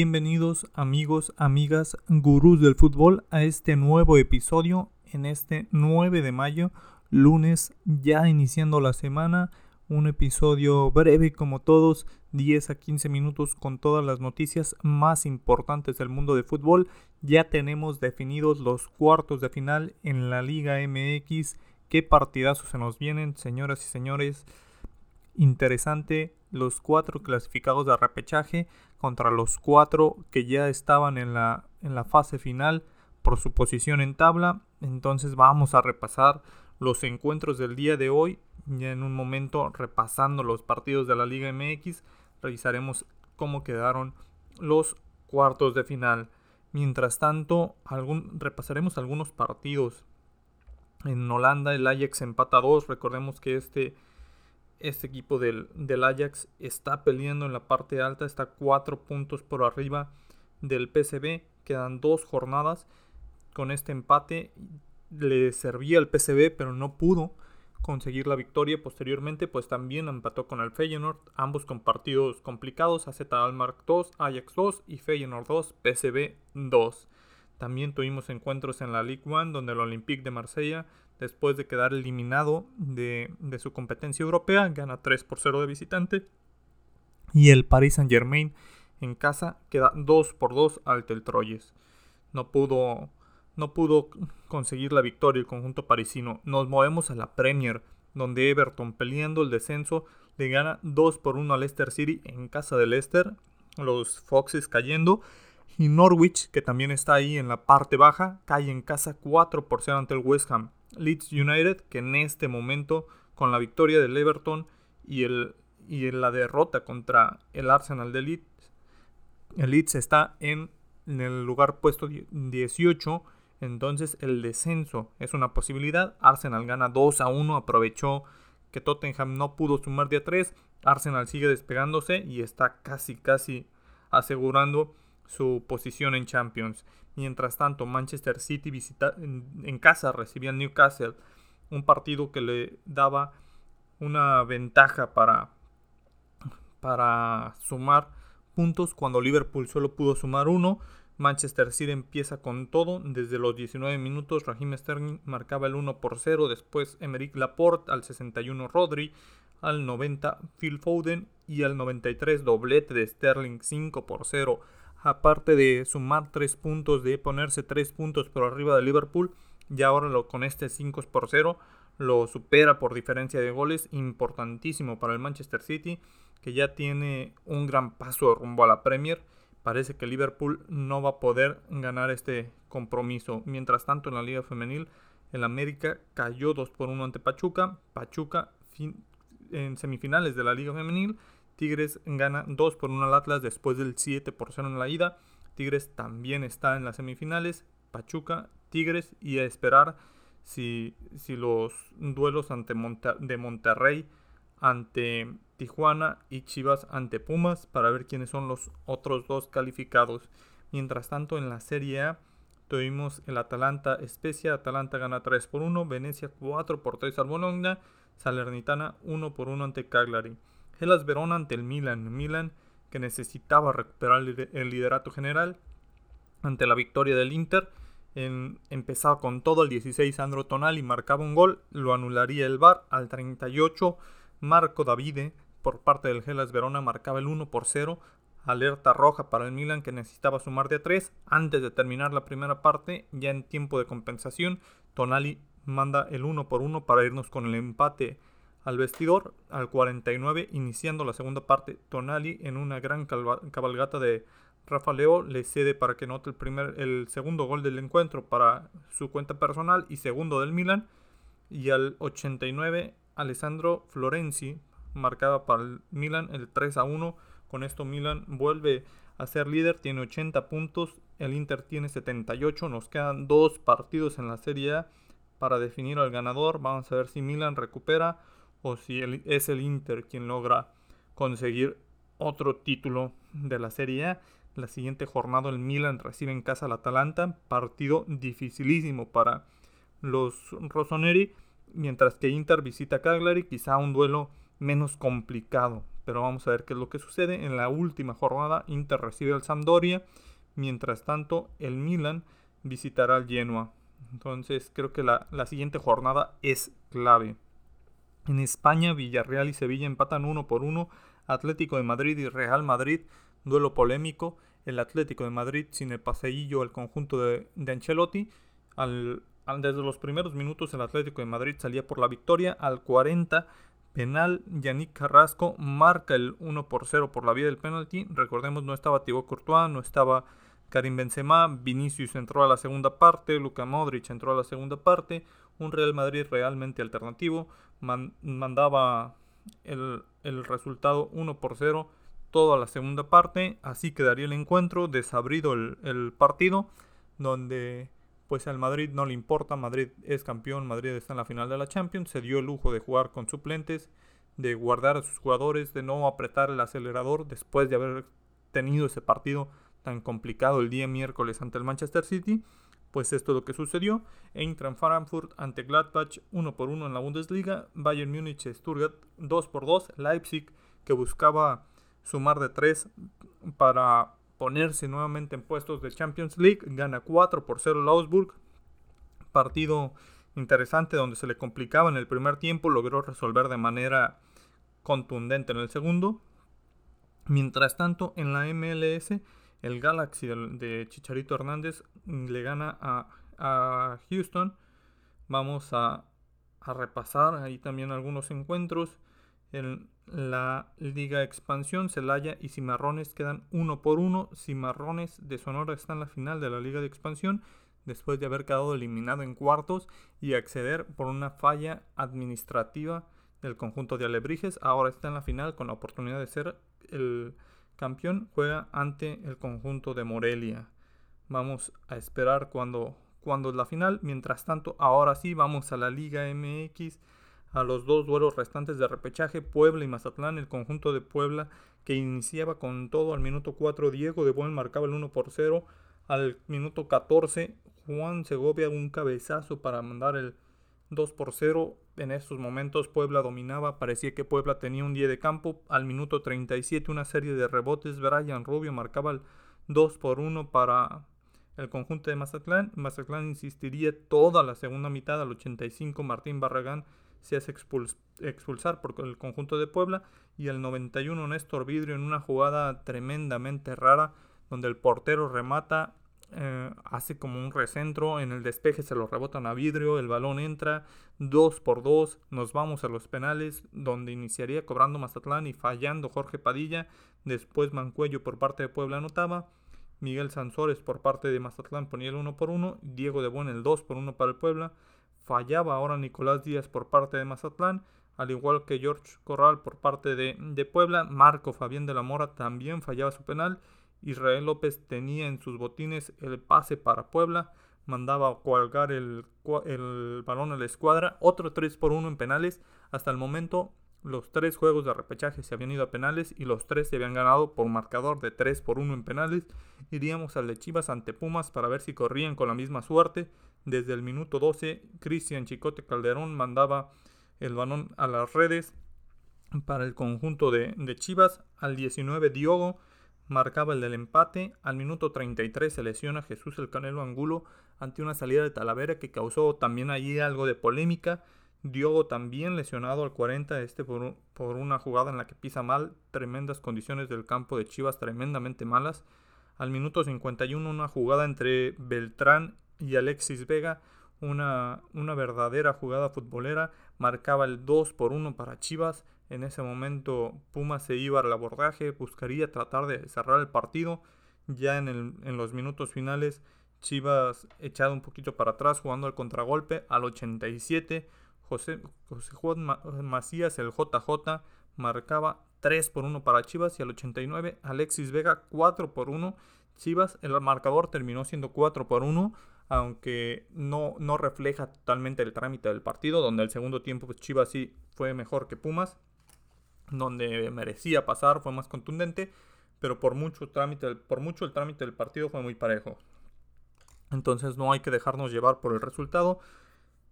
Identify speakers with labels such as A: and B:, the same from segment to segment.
A: Bienvenidos amigos, amigas, gurús del fútbol a este nuevo episodio en este 9 de mayo, lunes, ya iniciando la semana. Un episodio breve como todos, 10 a 15 minutos con todas las noticias más importantes del mundo de fútbol. Ya tenemos definidos los cuartos de final en la Liga MX. Qué partidazos se nos vienen, señoras y señores. Interesante los cuatro clasificados de repechaje contra los cuatro que ya estaban en la, en la fase final por su posición en tabla. Entonces vamos a repasar los encuentros del día de hoy. Ya en un momento repasando los partidos de la Liga MX, revisaremos cómo quedaron los cuartos de final. Mientras tanto, repasaremos algunos partidos. En Holanda el Ajax empata 2. Recordemos que este este equipo del, Ajax está peleando en la parte alta, está cuatro puntos por arriba del PSV, quedan dos jornadas. Con este empate le servía al PSV, pero no pudo conseguir la victoria. Posteriormente, pues también empató con el Feyenoord, ambos con partidos complicados, AZ Almar 2, Ajax 2 y Feyenoord 2, PSV 2. También tuvimos encuentros en la Ligue 1 donde el Olympique de Marsella después de quedar eliminado de, su competencia europea, gana 3 por 0 de visitante. Y el Paris Saint Germain en casa queda 2 por 2 ante el Troyes. No pudo, no pudo conseguir la victoria el conjunto parisino. Nos movemos a la Premier, donde Everton peleando el descenso le gana 2 por 1 al Leicester City en casa de Leicester. Los Foxes cayendo. Y Norwich, que también está ahí en la parte baja, cae en casa 4 por 0 ante el West Ham. Leeds United, que en este momento, con la victoria del Everton y, el, y la derrota contra el Arsenal de Leeds, el Leeds está en, en el lugar puesto 18. Entonces el descenso es una posibilidad. Arsenal gana 2 a 1. Aprovechó que Tottenham no pudo sumar día 3. Arsenal sigue despegándose y está casi casi asegurando su posición en Champions. Mientras tanto, Manchester City visita, en, casa recibía Newcastle, un partido que le daba una ventaja para, para sumar puntos cuando Liverpool solo pudo sumar uno. Manchester City empieza con todo. Desde los 19 minutos, Raheem Sterling marcaba el 1 por 0. Después, Emerick Laporte al 61, Rodri al 90, Phil Foden y al 93, doblete de Sterling 5 por 0 aparte de sumar 3 puntos, de ponerse 3 puntos por arriba de Liverpool, y ahora lo, con este 5 por 0 lo supera por diferencia de goles, importantísimo para el Manchester City, que ya tiene un gran paso rumbo a la Premier. Parece que Liverpool no va a poder ganar este compromiso. Mientras tanto, en la Liga Femenil, el América cayó 2 por 1 ante Pachuca. Pachuca en semifinales de la Liga Femenil Tigres gana 2 por 1 al Atlas después del 7 por 0 en la ida. Tigres también está en las semifinales. Pachuca, Tigres y a esperar si, si los duelos ante de Monterrey ante Tijuana y Chivas ante Pumas para ver quiénes son los otros dos calificados. Mientras tanto en la Serie A tuvimos el Atalanta Especia, Atalanta gana 3 por 1, Venecia 4 por 3 al Bologna, Salernitana 1 por 1 ante Cagliari. Hellas Verona ante el Milan. Milan que necesitaba recuperar el liderato general ante la victoria del Inter. Empezaba con todo el 16 Sandro Tonali marcaba un gol, lo anularía el VAR al 38. Marco Davide por parte del Hellas Verona marcaba el 1 por 0. Alerta roja para el Milan que necesitaba sumar de a 3 antes de terminar la primera parte, ya en tiempo de compensación. Tonali manda el 1 por 1 para irnos con el empate al vestidor al 49, iniciando la segunda parte. Tonali en una gran cabalgata de Rafa Leo le cede para que note el, primer, el segundo gol del encuentro para su cuenta personal y segundo del Milan. Y al 89, Alessandro Florenzi marcaba para el Milan el 3 a 1. Con esto Milan vuelve a ser líder, tiene 80 puntos, el Inter tiene 78, nos quedan dos partidos en la Serie A para definir al ganador. Vamos a ver si Milan recupera o si es el Inter quien logra conseguir otro título de la Serie A. La siguiente jornada el Milan recibe en casa al Atalanta, partido dificilísimo para los rossoneri, mientras que Inter visita Cagliari, quizá un duelo menos complicado pero vamos a ver qué es lo que sucede. En la última jornada, Inter recibe al Sampdoria, mientras tanto el Milan visitará al Genoa. Entonces creo que la, la siguiente jornada es clave. En España, Villarreal y Sevilla empatan uno por uno. Atlético de Madrid y Real Madrid, duelo polémico. El Atlético de Madrid sin el paseillo al conjunto de, Ancelotti. Desde los primeros minutos el Atlético de Madrid salía por la victoria. Al 40 penal, Yannick Carrasco marca el 1 por 0 por la vía del penalti. Recordemos, no estaba Thibaut Courtois, no estaba Karim Benzema, Vinicius entró a la segunda parte, Luka Modric entró a la segunda parte. Un Real Madrid realmente alternativo. mandaba el, resultado 1 por 0 toda la segunda parte. Así quedaría el encuentro, desabrido el, el partido, donde pues al Madrid no le importa, Madrid es campeón, Madrid está en la final de la Champions, se dio el lujo de jugar con suplentes, de guardar a sus jugadores, de no apretar el acelerador después de haber tenido ese partido tan complicado el día miércoles ante el Manchester City. Pues esto es lo que sucedió. Eintracht Frankfurt ante Gladbach 1 por 1 en la Bundesliga. Bayern Múnich Stuttgart 2 por 2. Leipzig que buscaba sumar de 3 para ponerse nuevamente en puestos de Champions League. Gana 4 por 0 el Augsburg. Partido interesante donde se le complicaba en el primer tiempo. Logró resolver de manera contundente en el segundo. Mientras tanto, en la MLS, el Galaxy de Chicharito Hernández le gana a, a Houston. Vamos a, a repasar ahí también algunos encuentros. En la Liga Expansión, Celaya y Cimarrones quedan uno por uno. Cimarrones de Sonora está en la final de la Liga de Expansión después de haber quedado eliminado en cuartos y acceder por una falla administrativa del conjunto de Alebrijes. Ahora está en la final con la oportunidad de ser el campeón. Juega ante el conjunto de Morelia. Vamos a esperar cuando, cuando es la final. Mientras tanto, ahora sí, vamos a la Liga MX a los dos duelos restantes de repechaje, Puebla y Mazatlán, el conjunto de Puebla que iniciaba con todo al minuto 4, Diego de Buen marcaba el 1 por 0, al minuto 14, Juan Segovia un cabezazo para mandar el 2 por 0. En estos momentos Puebla dominaba, parecía que Puebla tenía un día de campo. Al minuto 37 una serie de rebotes, Brian Rubio marcaba el 2 por 1 para el conjunto de Mazatlán. Mazatlán insistiría toda la segunda mitad al 85, Martín Barragán se hace expulsar por el conjunto de Puebla y el 91 Néstor Vidrio en una jugada tremendamente rara donde el portero remata, eh, hace como un recentro, en el despeje se lo rebotan a Vidrio, el balón entra, 2 por 2, nos vamos a los penales donde iniciaría cobrando Mazatlán y fallando Jorge Padilla, después Mancuello por parte de Puebla anotaba. Miguel Sansores por parte de Mazatlán ponía el 1 por 1, Diego de Buen el 2 por 1 para el Puebla, fallaba ahora Nicolás Díaz por parte de Mazatlán, al igual que George Corral por parte de, Puebla, Marco Fabián de la Mora también fallaba su penal, Israel López tenía en sus botines el pase para Puebla, mandaba colgar el, el balón a la escuadra, otro 3 por 1 en penales, hasta el momento los tres juegos de repechaje se habían ido a penales y los tres se habían ganado por marcador de 3 por 1 en penales. Iríamos al de Chivas ante Pumas para ver si corrían con la misma suerte. Desde el minuto 12, Cristian Chicote Calderón mandaba el balón a las redes para el conjunto de, Chivas. Al 19, Diogo marcaba el del empate. Al minuto 33 se lesiona Jesús el Canelo Angulo ante una salida de Talavera que causó también allí algo de polémica. Diogo también lesionado al 40, este por, por, una jugada en la que pisa mal, tremendas condiciones del campo de Chivas, tremendamente malas. Al minuto 51 una jugada entre Beltrán y Alexis Vega, una, una verdadera jugada futbolera, marcaba el 2 por 1 para Chivas. En ese momento Puma se iba al abordaje, buscaría tratar de cerrar el partido. Ya en, el, en los minutos finales, Chivas echado un poquito para atrás jugando al contragolpe al 87. José, José Juan Macías, el JJ, marcaba 3 por 1 para Chivas y al 89 Alexis Vega 4 por 1. Chivas, el marcador terminó siendo 4 por 1 aunque no, no refleja totalmente el trámite del partido, donde el segundo tiempo pues, Chivas sí fue mejor que Pumas, donde merecía pasar, fue más contundente, pero por mucho, trámite, por mucho el trámite del partido fue muy parejo. Entonces no hay que dejarnos llevar por el resultado.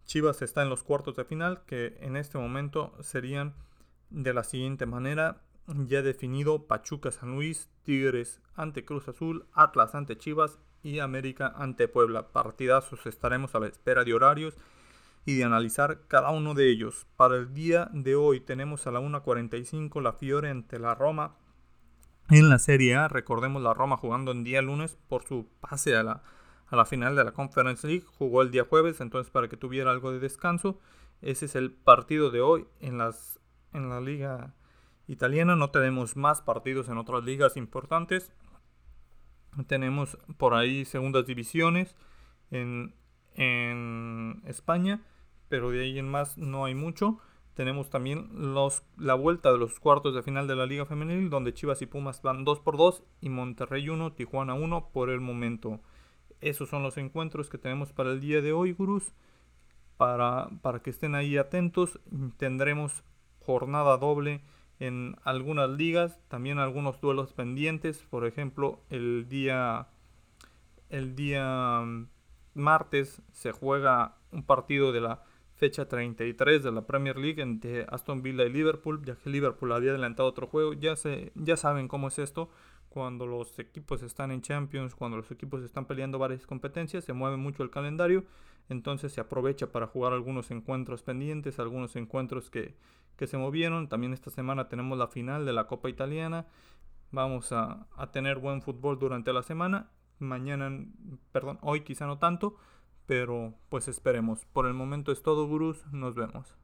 A: Chivas está en los cuartos de final, que en este momento serían de la siguiente manera. ya definido Pachuca San Luis, Tigres ante Cruz Azul, Atlas ante Chivas y América ante Puebla. Partidazos estaremos a la espera de horarios y de analizar cada uno de ellos. Para el día de hoy tenemos a la 1.45 la Fiore ante la Roma en la Serie A. Recordemos la Roma jugando en día lunes por su pase a la, a la final de la Conference League. Jugó el día jueves, entonces para que tuviera algo de descanso. Ese es el partido de hoy en, las, en la liga italiana. No tenemos más partidos en otras ligas importantes. Tenemos por ahí segundas divisiones en, en España, pero de ahí en más no hay mucho. Tenemos también los, la vuelta de los cuartos de final de la Liga Femenil, donde Chivas y Pumas van 2 por 2 y Monterrey 1, Tijuana 1 por el momento. Esos son los encuentros que tenemos para el día de hoy, gurús. Para, para que estén ahí atentos, tendremos jornada doble en algunas ligas, también algunos duelos pendientes, por ejemplo, el día el día mm, martes se juega un partido de la fecha 33 de la Premier League entre Aston Villa y Liverpool, ya que Liverpool había adelantado otro juego, ya se ya saben cómo es esto, cuando los equipos están en Champions, cuando los equipos están peleando varias competencias, se mueve mucho el calendario, entonces se aprovecha para jugar algunos encuentros pendientes, algunos encuentros que, que se movieron. También esta semana tenemos la final de la Copa Italiana. Vamos a, a tener buen fútbol durante la semana. Mañana, perdón, hoy quizá no tanto, pero pues esperemos. Por el momento es todo, gurús. Nos vemos.